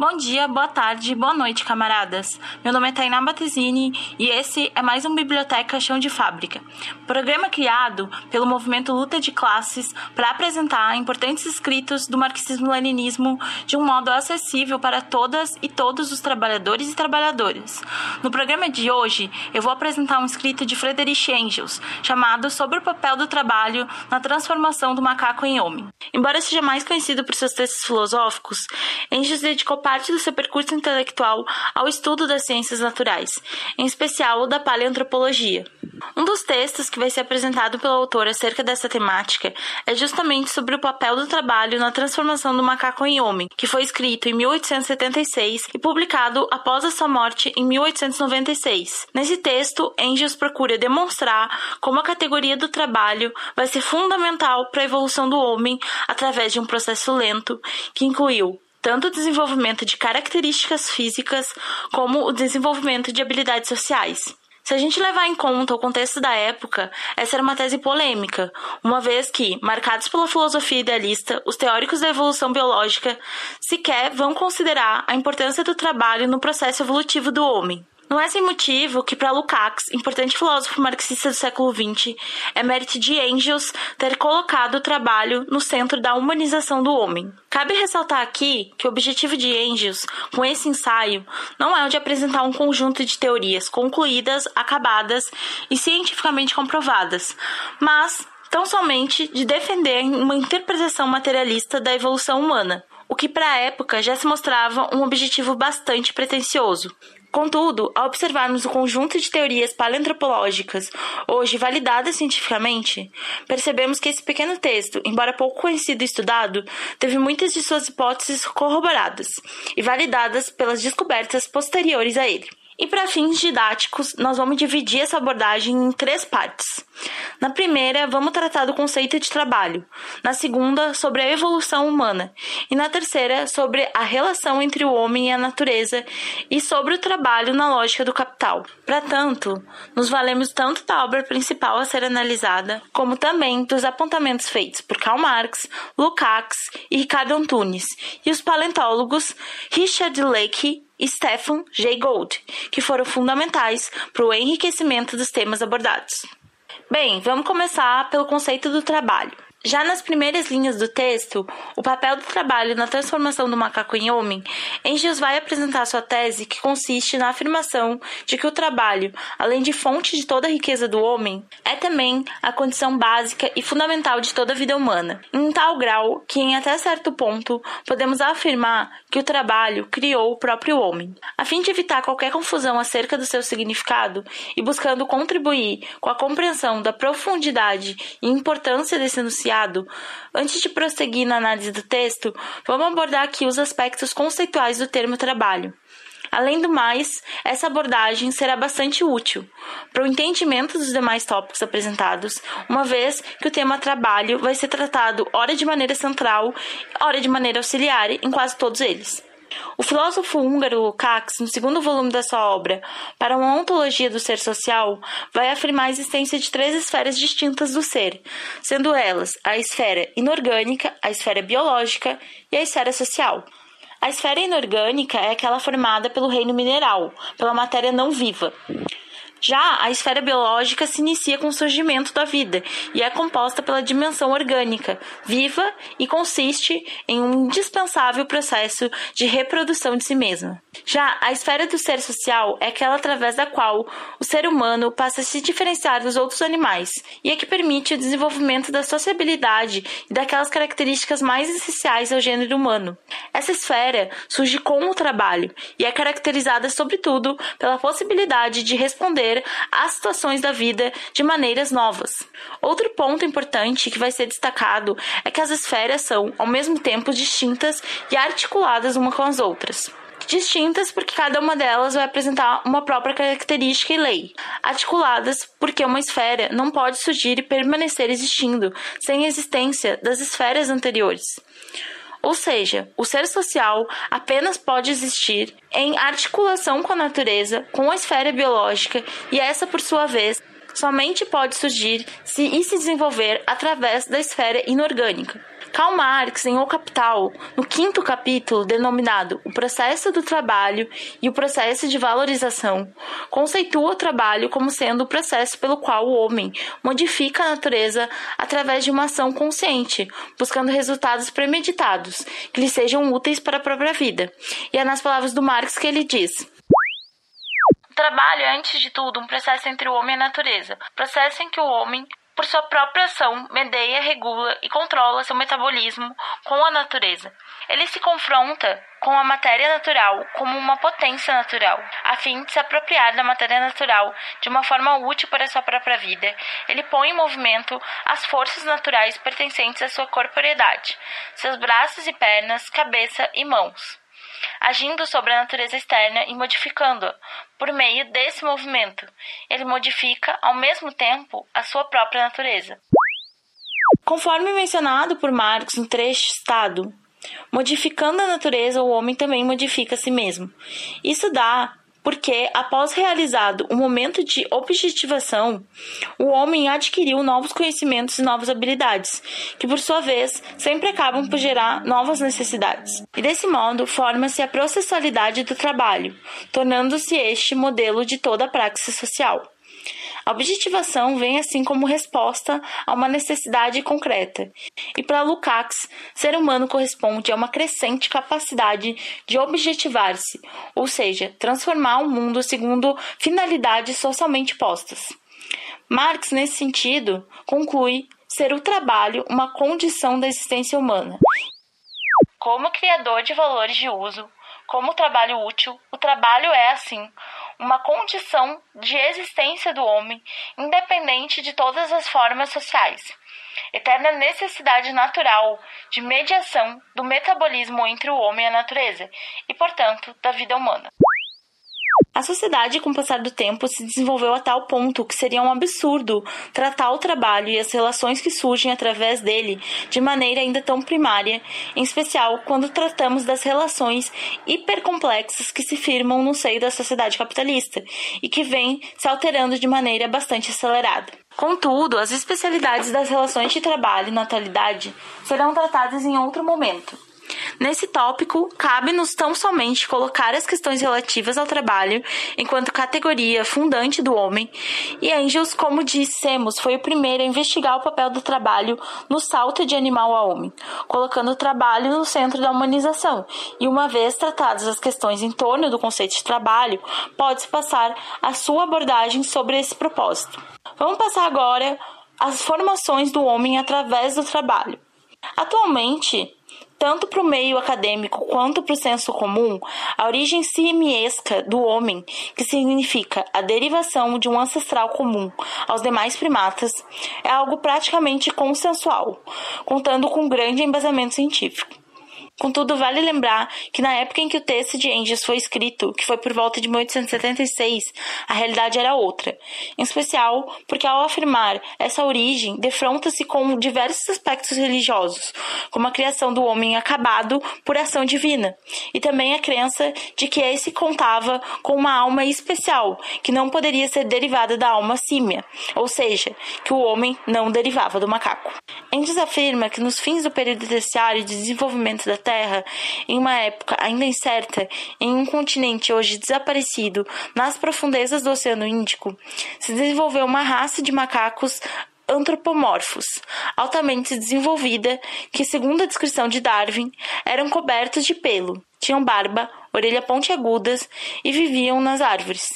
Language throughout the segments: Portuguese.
Bom dia, boa tarde, boa noite, camaradas. Meu nome é Tainá Batesini e esse é mais um Biblioteca Chão de Fábrica, programa criado pelo movimento Luta de Classes para apresentar importantes escritos do marxismo-leninismo de um modo acessível para todas e todos os trabalhadores e trabalhadoras. No programa de hoje, eu vou apresentar um escrito de Friedrich Engels chamado Sobre o papel do trabalho na transformação do macaco em homem. Embora seja mais conhecido por seus textos filosóficos, Engels dedicou parte do seu percurso intelectual ao estudo das ciências naturais, em especial o da paleoantropologia. Um dos textos que vai ser apresentado pelo autor acerca dessa temática é justamente sobre o papel do trabalho na transformação do macaco em homem, que foi escrito em 1876 e publicado após a sua morte em 1896. Nesse texto, Engels procura demonstrar como a categoria do trabalho vai ser fundamental para a evolução do homem através de um processo lento que incluiu tanto o desenvolvimento de características físicas como o desenvolvimento de habilidades sociais. Se a gente levar em conta o contexto da época, essa era uma tese polêmica, uma vez que, marcados pela filosofia idealista, os teóricos da evolução biológica sequer vão considerar a importância do trabalho no processo evolutivo do homem. Não é sem motivo que, para Lukács, importante filósofo marxista do século XX, é mérito de Engels ter colocado o trabalho no centro da humanização do homem. Cabe ressaltar aqui que o objetivo de Engels, com esse ensaio, não é o de apresentar um conjunto de teorias concluídas, acabadas e cientificamente comprovadas, mas tão somente de defender uma interpretação materialista da evolução humana, o que para a época já se mostrava um objetivo bastante pretensioso. Contudo, ao observarmos o conjunto de teorias paleoantropológicas hoje validadas cientificamente, percebemos que esse pequeno texto, embora pouco conhecido e estudado, teve muitas de suas hipóteses corroboradas e validadas pelas descobertas posteriores a ele. E para fins didáticos, nós vamos dividir essa abordagem em três partes. Na primeira, vamos tratar do conceito de trabalho. Na segunda, sobre a evolução humana. E na terceira, sobre a relação entre o homem e a natureza e sobre o trabalho na lógica do capital. Para tanto, nos valemos tanto da obra principal a ser analisada, como também dos apontamentos feitos por Karl Marx, Lukács e Ricardo Antunes, e os paleontólogos Richard Leakey e Stephen Jay Gould, que foram fundamentais para o enriquecimento dos temas abordados. Bem, vamos começar pelo conceito do trabalho. Já nas primeiras linhas do texto, o papel do trabalho na transformação do macaco em homem, Engels vai apresentar sua tese que consiste na afirmação de que o trabalho, além de fonte de toda a riqueza do homem, é também a condição básica e fundamental de toda a vida humana, em tal grau que, em até certo ponto, podemos afirmar que o trabalho criou o próprio homem. A fim de evitar qualquer confusão acerca do seu significado e buscando contribuir com a compreensão da profundidade e importância desse enunciado, antes de prosseguir na análise do texto, vamos abordar aqui os aspectos conceituais do termo trabalho. Além do mais, essa abordagem será bastante útil para o entendimento dos demais tópicos apresentados, uma vez que o tema trabalho vai ser tratado ora de maneira central, ora de maneira auxiliar em quase todos eles. O filósofo húngaro Lukács, no segundo volume da sua obra, Para uma Ontologia do Ser Social, vai afirmar a existência de três esferas distintas do ser, sendo elas a esfera inorgânica, a esfera biológica e a esfera social. A esfera inorgânica é aquela formada pelo reino mineral, pela matéria não viva. Já a esfera biológica se inicia com o surgimento da vida e é composta pela dimensão orgânica, viva e consiste em um indispensável processo de reprodução de si mesma. Já a esfera do ser social é aquela através da qual o ser humano passa a se diferenciar dos outros animais e é que permite o desenvolvimento da sociabilidade e daquelas características mais essenciais ao gênero humano. Essa esfera surge com o trabalho e é caracterizada, sobretudo, pela possibilidade de responder às situações da vida de maneiras novas. Outro ponto importante que vai ser destacado é que as esferas são, ao mesmo tempo, distintas e articuladas uma com as outras distintas porque cada uma delas vai apresentar uma própria característica e lei, articuladas porque uma esfera não pode surgir e permanecer existindo sem a existência das esferas anteriores. Ou seja, o ser social apenas pode existir em articulação com a natureza, com a esfera biológica, e essa, por sua vez, somente pode surgir se e se desenvolver através da esfera inorgânica. Karl Marx, em O Capital, no quinto capítulo, denominado O Processo do Trabalho e o Processo de Valorização, conceitua o trabalho como sendo o processo pelo qual o homem modifica a natureza através de uma ação consciente, buscando resultados premeditados que lhe sejam úteis para a própria vida. E é nas palavras do Marx que ele diz: o trabalho é, antes de tudo, um processo entre o homem e a natureza, processo em que o homem por sua própria ação, medeia, regula e controla seu metabolismo com a natureza. Ele se confronta com a matéria natural como uma potência natural, a fim de se apropriar da matéria natural de uma forma útil para sua própria vida. Ele põe em movimento as forças naturais pertencentes à sua corporeidade, seus braços e pernas, cabeça e mãos agindo sobre a natureza externa e modificando-a por meio desse movimento. Ele modifica, ao mesmo tempo, a sua própria natureza. Conforme mencionado por Marx no trecho Estado, modificando a natureza, o homem também modifica a si mesmo. Isso dá porque, após realizado o momento de objetivação, o homem adquiriu novos conhecimentos e novas habilidades, que por sua vez sempre acabam por gerar novas necessidades. E desse modo forma-se a processualidade do trabalho, tornando-se este modelo de toda a praxis social. A objetivação vem assim como resposta a uma necessidade concreta. E para Lukács, ser humano corresponde a uma crescente capacidade de objetivar-se, ou seja, transformar o mundo segundo finalidades socialmente postas. Marx, nesse sentido, conclui ser o trabalho uma condição da existência humana. Como criador de valores de uso, como trabalho útil, o trabalho é, assim, uma condição de existência do homem, independente de todas as formas sociais. Eterna necessidade natural de mediação do metabolismo entre o homem e a natureza, e, portanto, da vida humana. A sociedade, com o passar do tempo, se desenvolveu a tal ponto que seria um absurdo tratar o trabalho e as relações que surgem através dele de maneira ainda tão primária, em especial quando tratamos das relações hipercomplexas que se firmam no seio da sociedade capitalista e que vêm se alterando de maneira bastante acelerada. Contudo, as especialidades das relações de trabalho na atualidade serão tratadas em outro momento. Nesse tópico, cabe-nos tão somente colocar as questões relativas ao trabalho enquanto categoria fundante do homem, e Engels, como dissemos, foi o primeiro a investigar o papel do trabalho no salto de animal a homem, colocando o trabalho no centro da humanização, e uma vez tratadas as questões em torno do conceito de trabalho, pode-se passar a sua abordagem sobre esse propósito. Vamos passar agora às formações do homem através do trabalho. Atualmente, tanto para o meio acadêmico quanto para o senso comum, a origem simiesca do homem, que significa a derivação de um ancestral comum aos demais primatas, é algo praticamente consensual, contando com grande embasamento científico. Contudo, vale lembrar que na época em que o texto de Engels foi escrito, que foi por volta de 1876, a realidade era outra. Em especial porque, ao afirmar essa origem, defronta-se com diversos aspectos religiosos, como a criação do homem acabado por ação divina, e também a crença de que esse contava com uma alma especial, que não poderia ser derivada da alma símia, ou seja, que o homem não derivava do macaco. Engels afirma que nos fins do período terciário de desenvolvimento da Terra, Terra, em uma época ainda incerta, em um continente hoje desaparecido, nas profundezas do Oceano Índico, se desenvolveu uma raça de macacos antropomorfos, altamente desenvolvida, que, segundo a descrição de Darwin, eram cobertos de pelo, tinham barba, orelha pontiagudas e viviam nas árvores.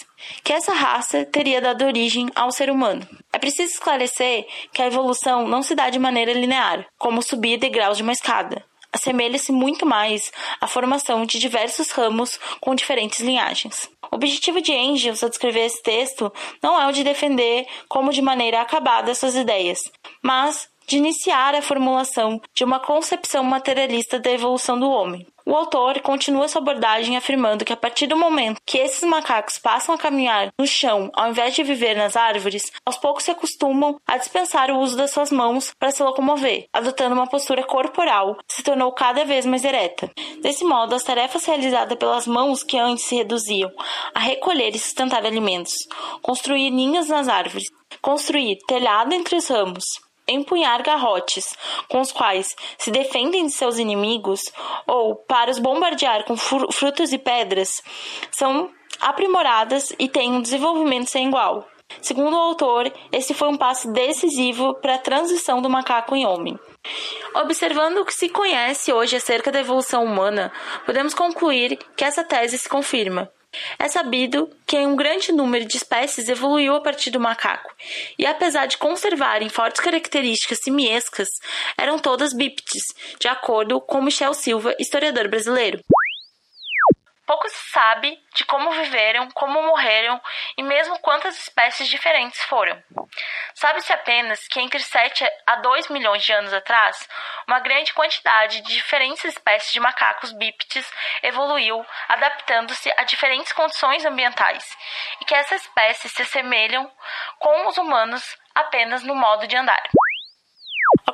Que essa raça teria dado origem ao ser humano. É preciso esclarecer que a evolução não se dá de maneira linear, como subir degraus de uma escada assemelha-se muito mais à formação de diversos ramos com diferentes linhagens. O objetivo de Engels ao descrever esse texto não é o de defender como de maneira acabada suas ideias, mas de iniciar a formulação de uma concepção materialista da evolução do homem. O autor continua sua abordagem afirmando que a partir do momento que esses macacos passam a caminhar no chão ao invés de viver nas árvores, aos poucos se acostumam a dispensar o uso das suas mãos para se locomover, adotando uma postura corporal que se tornou cada vez mais ereta. Desse modo, as tarefas realizadas pelas mãos que antes se reduziam a recolher e sustentar alimentos, construir ninhos nas árvores, construir telhado entre os ramos, empunhar garrotes, com os quais se defendem de seus inimigos, ou para os bombardear com frutos e pedras, são aprimoradas e têm um desenvolvimento sem igual. Segundo o autor, esse foi um passo decisivo para a transição do macaco em homem. Observando o que se conhece hoje acerca da evolução humana, podemos concluir que essa tese se confirma. É sabido que um grande número de espécies evoluiu a partir do macaco, e apesar de conservarem fortes características simiescas, eram todas bípedes, de acordo com Michel Silva, historiador brasileiro. Pouco se sabe de como viveram, como morreram e mesmo quantas espécies diferentes foram. Sabe-se apenas que entre 7 a 2 milhões de anos atrás, uma grande quantidade de diferentes espécies de macacos bípedes evoluiu, adaptando-se a diferentes condições ambientais, e que essas espécies se assemelham com os humanos apenas no modo de andar.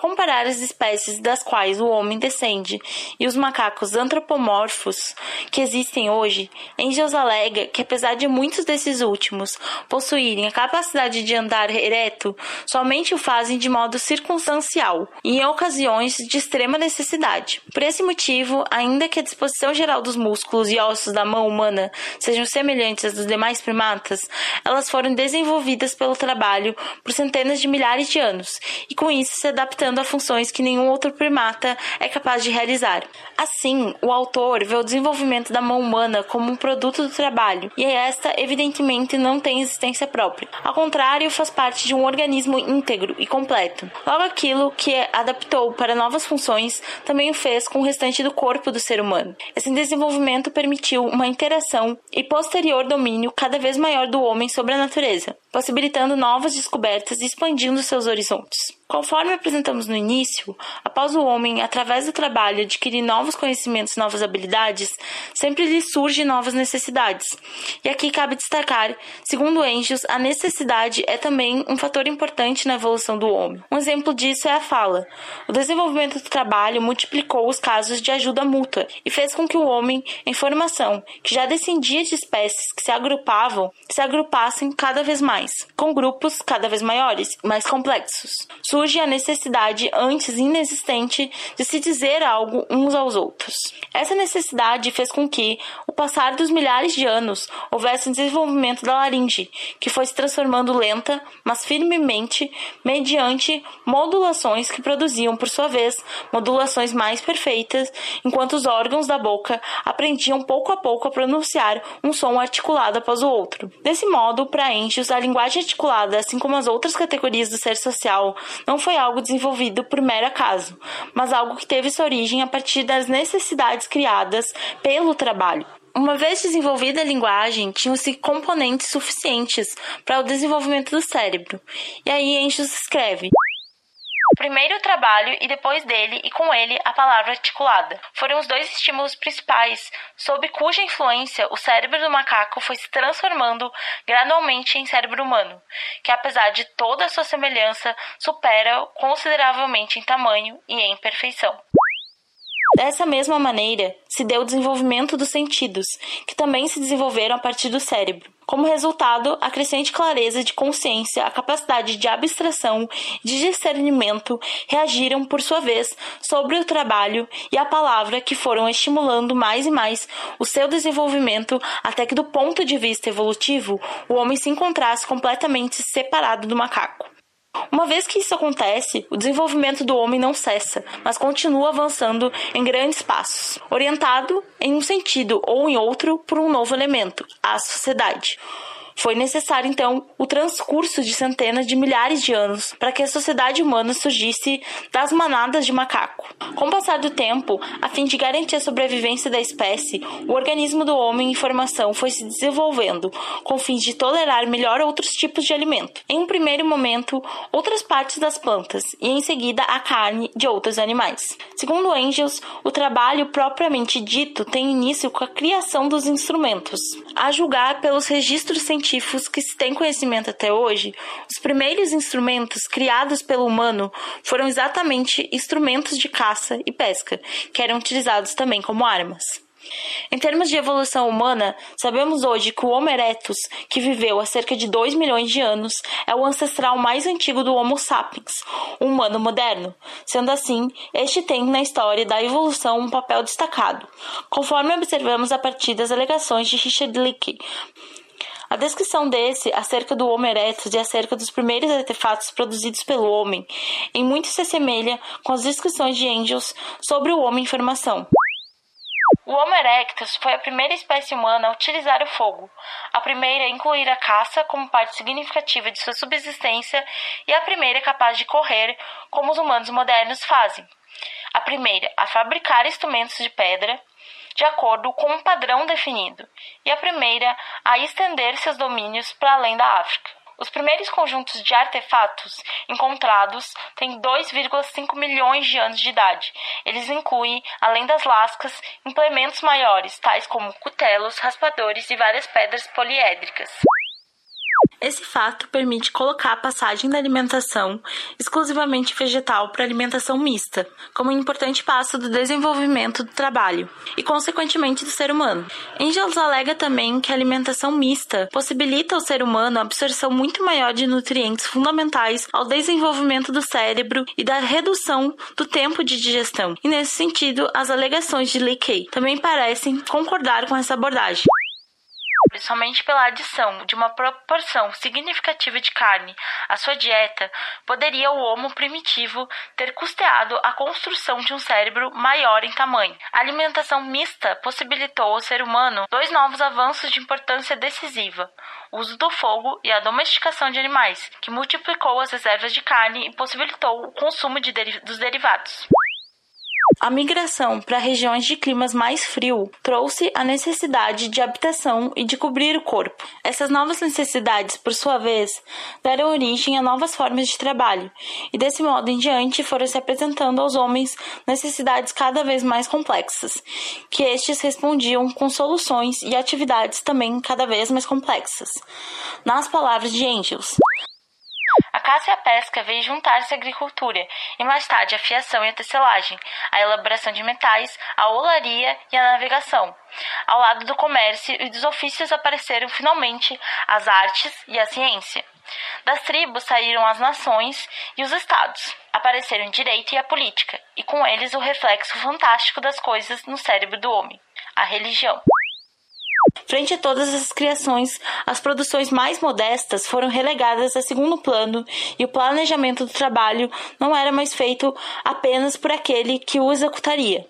Comparar as espécies das quais o homem descende e os macacos antropomorfos que existem hoje, Engels alega que apesar de muitos desses últimos possuírem a capacidade de andar ereto, somente o fazem de modo circunstancial e em ocasiões de extrema necessidade. Por esse motivo, ainda que a disposição geral dos músculos e ossos da mão humana sejam semelhantes às dos demais primatas, elas foram desenvolvidas pelo trabalho por centenas de milhares de anos e com isso se adaptaram adaptando a funções que nenhum outro primata é capaz de realizar. Assim, o autor vê o desenvolvimento da mão humana como um produto do trabalho, e esta, evidentemente, não tem existência própria. Ao contrário, faz parte de um organismo íntegro e completo. Logo, aquilo que adaptou para novas funções também o fez com o restante do corpo do ser humano. Esse desenvolvimento permitiu uma interação e posterior domínio cada vez maior do homem sobre a natureza, possibilitando novas descobertas e expandindo seus horizontes. Conforme apresentamos no início, após o homem, através do trabalho, adquirir novos conhecimentos e novas habilidades, sempre lhe surgem novas necessidades. E aqui cabe destacar, segundo Engels, a necessidade é também um fator importante na evolução do homem. Um exemplo disso é a fala. O desenvolvimento do trabalho multiplicou os casos de ajuda mútua e fez com que o homem, em formação, que já descendia de espécies que se agrupavam, se agrupassem cada vez mais, com grupos cada vez maiores, mais complexos surge a necessidade antes inexistente de se dizer algo uns aos outros. Essa necessidade fez com que, o passar dos milhares de anos, houvesse um desenvolvimento da laringe, que foi se transformando lenta, mas firmemente, mediante modulações que produziam, por sua vez, modulações mais perfeitas, enquanto os órgãos da boca aprendiam pouco a pouco a pronunciar um som articulado após o outro. Desse modo, para Enchios, a linguagem articulada, assim como as outras categorias do ser social, não foi algo desenvolvido por mero acaso, mas algo que teve sua origem a partir das necessidades criadas pelo trabalho. Uma vez desenvolvida a linguagem, tinham-se componentes suficientes para o desenvolvimento do cérebro. E aí Enchios escreve: Primeiro o trabalho e depois dele e com ele a palavra articulada. Foram os dois estímulos principais, sob cuja influência o cérebro do macaco foi se transformando gradualmente em cérebro humano, que apesar de toda a sua semelhança, supera consideravelmente em tamanho e em perfeição. Dessa mesma maneira, se deu o desenvolvimento dos sentidos, que também se desenvolveram a partir do cérebro. Como resultado, a crescente clareza de consciência, a capacidade de abstração de discernimento reagiram, por sua vez, sobre o trabalho e a palavra que foram estimulando mais e mais o seu desenvolvimento até que, do ponto de vista evolutivo, o homem se encontrasse completamente separado do macaco. Uma vez que isso acontece, o desenvolvimento do homem não cessa, mas continua avançando em grandes passos, orientado em um sentido ou em outro por um novo elemento, a sociedade. Foi necessário, então, o transcurso de centenas de milhares de anos para que a sociedade humana surgisse das manadas de macaco. Com o passar do tempo, a fim de garantir a sobrevivência da espécie, o organismo do homem em formação foi se desenvolvendo, com fins de tolerar melhor outros tipos de alimento. Em um primeiro momento, outras partes das plantas, e em seguida a carne de outros animais. Segundo Engels, o trabalho propriamente dito tem início com a criação dos instrumentos. A julgar pelos registros científicos científicos que se tem conhecimento até hoje, os primeiros instrumentos criados pelo humano foram exatamente instrumentos de caça e pesca, que eram utilizados também como armas. Em termos de evolução humana, sabemos hoje que o Homo erectus, que viveu há cerca de 2 milhões de anos, é o ancestral mais antigo do Homo sapiens, um humano moderno. Sendo assim, este tem na história da evolução um papel destacado, conforme observamos a partir das alegações de Richard Leakey. A descrição desse acerca do Homo erectus e acerca dos primeiros artefatos produzidos pelo homem em muito se assemelha com as descrições de Engels sobre o homem em formação. O Homo erectus foi a primeira espécie humana a utilizar o fogo, a primeira a incluir a caça como parte significativa de sua subsistência e a primeira capaz de correr, como os humanos modernos fazem. A primeira a fabricar instrumentos de pedra, de acordo com um padrão definido, e a primeira a estender seus domínios para além da África. Os primeiros conjuntos de artefatos encontrados têm 2,5 milhões de anos de idade. Eles incluem, além das lascas, implementos maiores, tais como cutelos, raspadores e várias pedras poliédricas. Esse fato permite colocar a passagem da alimentação exclusivamente vegetal para alimentação mista, como um importante passo do desenvolvimento do trabalho e, consequentemente, do ser humano. Engels alega também que a alimentação mista possibilita ao ser humano a absorção muito maior de nutrientes fundamentais ao desenvolvimento do cérebro e da redução do tempo de digestão. E, nesse sentido, as alegações de Leakey também parecem concordar com essa abordagem somente pela adição de uma proporção significativa de carne à sua dieta, poderia o Homo primitivo ter custeado a construção de um cérebro maior em tamanho. A alimentação mista possibilitou ao ser humano dois novos avanços de importância decisiva: o uso do fogo e a domesticação de animais, que multiplicou as reservas de carne e possibilitou o consumo de deri dos derivados. A migração para regiões de climas mais frio trouxe a necessidade de habitação e de cobrir o corpo. Essas novas necessidades, por sua vez, deram origem a novas formas de trabalho, e desse modo em diante foram se apresentando aos homens necessidades cada vez mais complexas, que estes respondiam com soluções e atividades também cada vez mais complexas. Nas palavras de Engels, caça e a pesca veio juntar-se à agricultura, e mais tarde a fiação e a tecelagem, a elaboração de metais, a olaria e a navegação. Ao lado do comércio e dos ofícios apareceram finalmente as artes e a ciência. Das tribos saíram as nações e os estados. Apareceram o direito e a política, e com eles o reflexo fantástico das coisas no cérebro do homem, a religião. Frente a todas essas criações, as produções mais modestas foram relegadas a segundo plano e o planejamento do trabalho não era mais feito apenas por aquele que o executaria.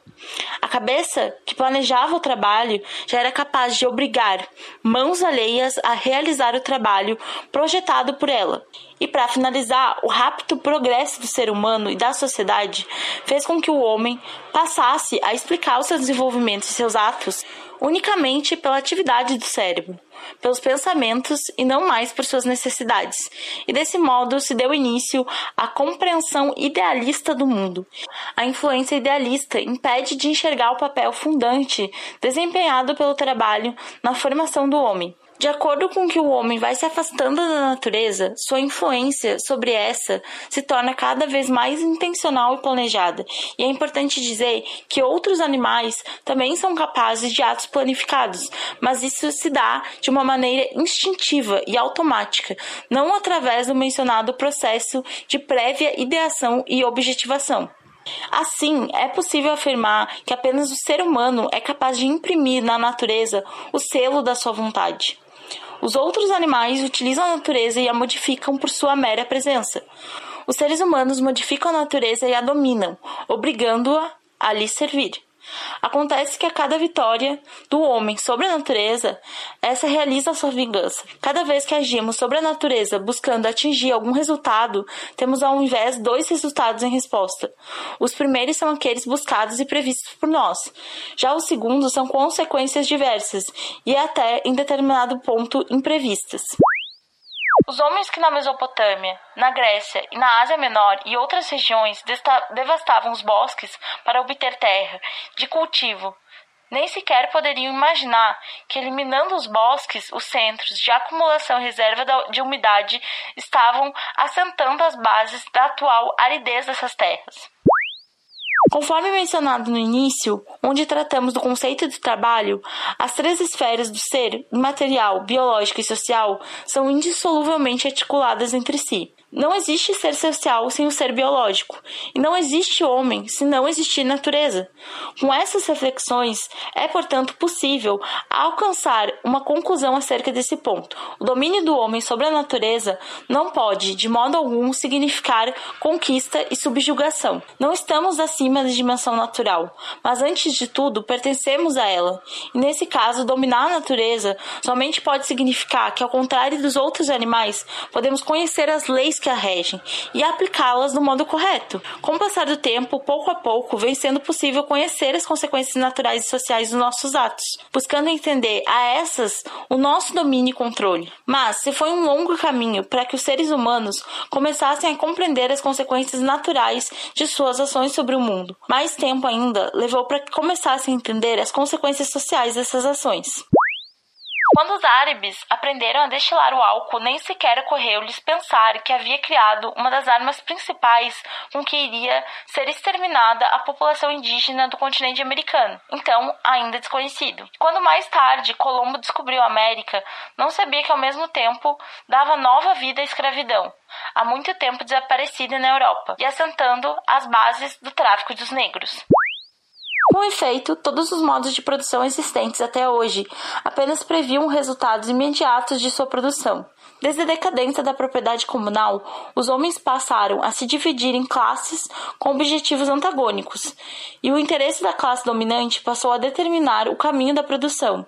A cabeça que planejava o trabalho já era capaz de obrigar mãos alheias a realizar o trabalho projetado por ela. E para finalizar, o rápido progresso do ser humano e da sociedade fez com que o homem passasse a explicar o seu desenvolvimento e seus atos unicamente pela atividade do cérebro, pelos pensamentos e não mais por suas necessidades. E desse modo se deu início à compreensão idealista do mundo. A influência idealista impede de enxergar o papel fundante desempenhado pelo trabalho na formação do homem. De acordo com que o homem vai se afastando da natureza, sua influência sobre essa se torna cada vez mais intencional e planejada. E é importante dizer que outros animais também são capazes de atos planificados, mas isso se dá de uma maneira instintiva e automática, não através do mencionado processo de prévia ideação e objetivação. Assim, é possível afirmar que apenas o ser humano é capaz de imprimir na natureza o selo da sua vontade. Os outros animais utilizam a natureza e a modificam por sua mera presença. Os seres humanos modificam a natureza e a dominam, obrigando-a a lhe servir. Acontece que a cada vitória do homem sobre a natureza, essa realiza a sua vingança. Cada vez que agimos sobre a natureza buscando atingir algum resultado, temos ao invés dois resultados em resposta. Os primeiros são aqueles buscados e previstos por nós. Já os segundos são consequências diversas e até em determinado ponto imprevistas. Os homens que na Mesopotâmia, na Grécia e na Ásia Menor e outras regiões devastavam os bosques para obter terra de cultivo, nem sequer poderiam imaginar que, eliminando os bosques, os centros de acumulação e reserva de umidade estavam assentando as bases da atual aridez dessas terras. Conforme mencionado no início, onde tratamos do conceito de trabalho, as três esferas do ser, material, biológico e social, são indissoluvelmente articuladas entre si. Não existe ser social sem o ser biológico, e não existe homem se não existir natureza. Com essas reflexões, é, portanto, possível alcançar uma conclusão acerca desse ponto. O domínio do homem sobre a natureza não pode, de modo algum, significar conquista e subjugação. Não estamos acima da dimensão natural, mas antes de tudo, pertencemos a ela. E nesse caso, dominar a natureza somente pode significar que, ao contrário dos outros animais, podemos conhecer as leis que a regem e aplicá-las do modo correto. Com o passar do tempo, pouco a pouco, vem sendo possível conhecer as consequências naturais e sociais dos nossos atos, buscando entender a essas o nosso domínio e controle. Mas se foi um longo caminho para que os seres humanos começassem a compreender as consequências naturais de suas ações sobre o mundo. Mais tempo ainda levou para que começassem a entender as consequências sociais dessas ações. Quando os árabes aprenderam a destilar o álcool, nem sequer ocorreu-lhes pensar que havia criado uma das armas principais com que iria ser exterminada a população indígena do continente americano, então ainda desconhecido. Quando mais tarde Colombo descobriu a América, não sabia que ao mesmo tempo dava nova vida à escravidão, há muito tempo desaparecida na Europa, e assentando as bases do tráfico dos negros. Com efeito, todos os modos de produção existentes até hoje apenas previam resultados imediatos de sua produção. Desde a decadência da propriedade comunal, os homens passaram a se dividir em classes com objetivos antagônicos, e o interesse da classe dominante passou a determinar o caminho da produção.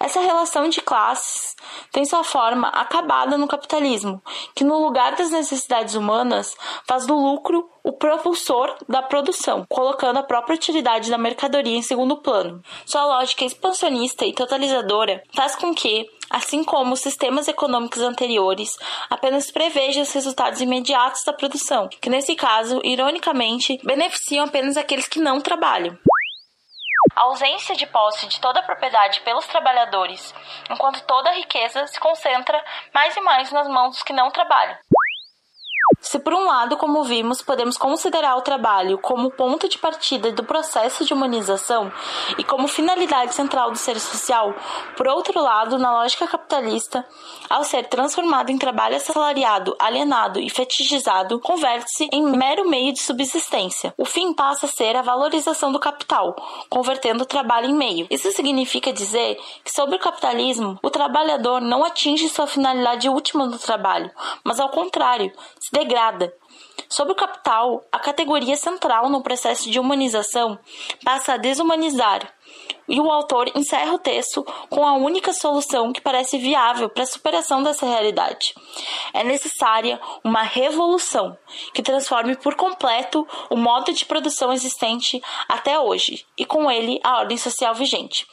Essa relação de classes tem sua forma acabada no capitalismo, que no lugar das necessidades humanas faz do lucro o propulsor da produção, colocando a própria utilidade da mercadoria em segundo plano. Sua lógica expansionista e totalizadora faz com que assim como os sistemas econômicos anteriores, apenas preveja os resultados imediatos da produção, que nesse caso, ironicamente, beneficiam apenas aqueles que não trabalham a ausência de posse de toda a propriedade pelos trabalhadores, enquanto toda a riqueza se concentra mais e mais nas mãos dos que não trabalham. Se por um lado, como vimos, podemos considerar o trabalho como ponto de partida do processo de humanização e como finalidade central do ser social, por outro lado, na lógica capitalista, ao ser transformado em trabalho assalariado, alienado e fetichizado, converte-se em mero meio de subsistência. O fim passa a ser a valorização do capital, convertendo o trabalho em meio. Isso significa dizer que, sob o capitalismo, o trabalhador não atinge sua finalidade última no trabalho, mas ao contrário, se degrada. Sob o capital, a categoria central no processo de humanização passa a desumanizar, e o autor encerra o texto com a única solução que parece viável para a superação dessa realidade. É necessária uma revolução que transforme por completo o modo de produção existente até hoje e com ele a ordem social vigente.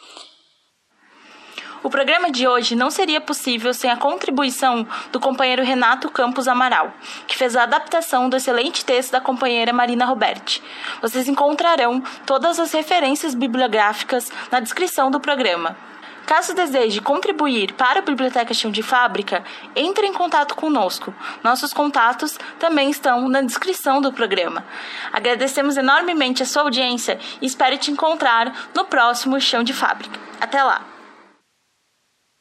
O programa de hoje não seria possível sem a contribuição do companheiro Renato Campos Amaral, que fez a adaptação do excelente texto da companheira Marina Roberti. Vocês encontrarão todas as referências bibliográficas na descrição do programa. Caso deseje contribuir para a Biblioteca Chão de Fábrica, entre em contato conosco. Nossos contatos também estão na descrição do programa. Agradecemos enormemente a sua audiência e espero te encontrar no próximo Chão de Fábrica. Até lá!